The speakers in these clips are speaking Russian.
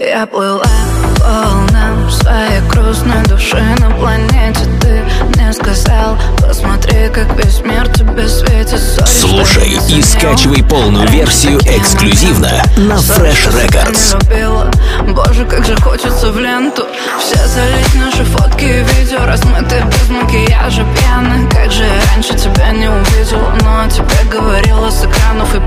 Я плыла по волнам своей грустной души на планете. Ты мне сказал, посмотри, как весь мир тебе светит. Sorry, Слушай и скачивай полную версию эксклюзивно на Fresh Records. Боже, как же хочется в ленту Все залить наши фотки и видео Размытые без макияжа, пьяны Как же я раньше тебя не увидела. Но о тебе говорила с экранов и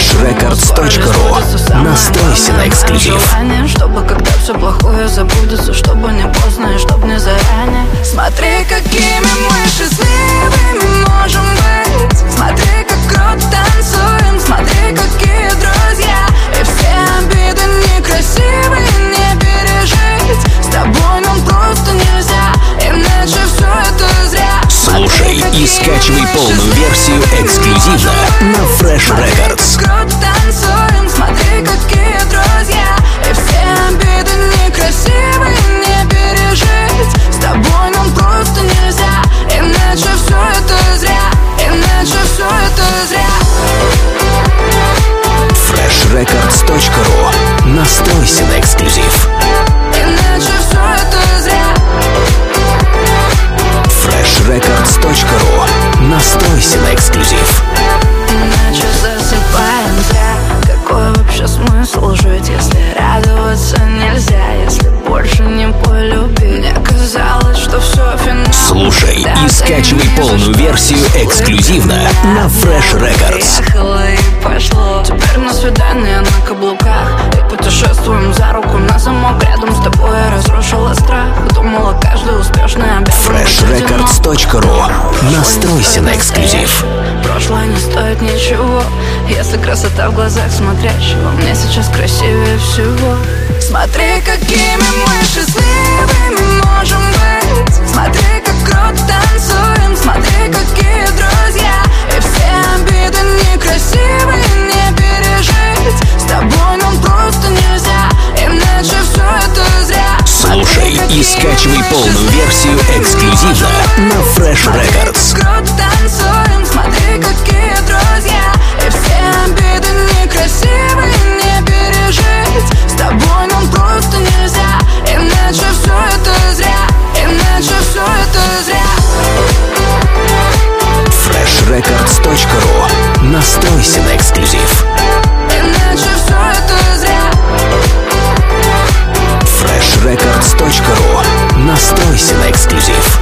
freshrecords.ru Настройся на эксклюзив. Чтобы когда все плохое забудется Чтобы не поздно и чтобы не заранее. Смотри, какими мы счастливыми можем быть. Смотри, как круто танцуем. Смотри, какие друзья. И все обиды некрасивые не пережить. С тобой нам просто нельзя Иначе все это зря. Слушай и скачивай полную версию эксклюзивно на Fresh Records. freshrecords.ru Настройся на эксклюзив. Иначе все это зря freshrecords.ru Настройся на эксклюзив. Иначе засыпаем зря. Какой вообще смысл жить, если радоваться нельзя? Если больше не полюбить Мне казалось, что все финал. Слушай и скачивай полную версию эксклюзивно на Fresh Records. Поехало замок Рядом с тобой я разрушила страх. Думала, каждый успешный обязан. Freshrecords.ru Настройся на эксклюзив. Прошлое не стоит ничего. Если красота в глазах смотрящего Мне сейчас красивее всего. Смотри, какими мы счастливыми эксклюзивно на Fresh Records. Танцуем, смотри, какие друзья. И все обиды некрасивые не пережить. С тобой нам просто нельзя Иначе все это зря Иначе все это зря. Freshrecords.ru Настройся на эксклюзив. Иначе все это зря. Freshrecords.ru Настройся на эксклюзив.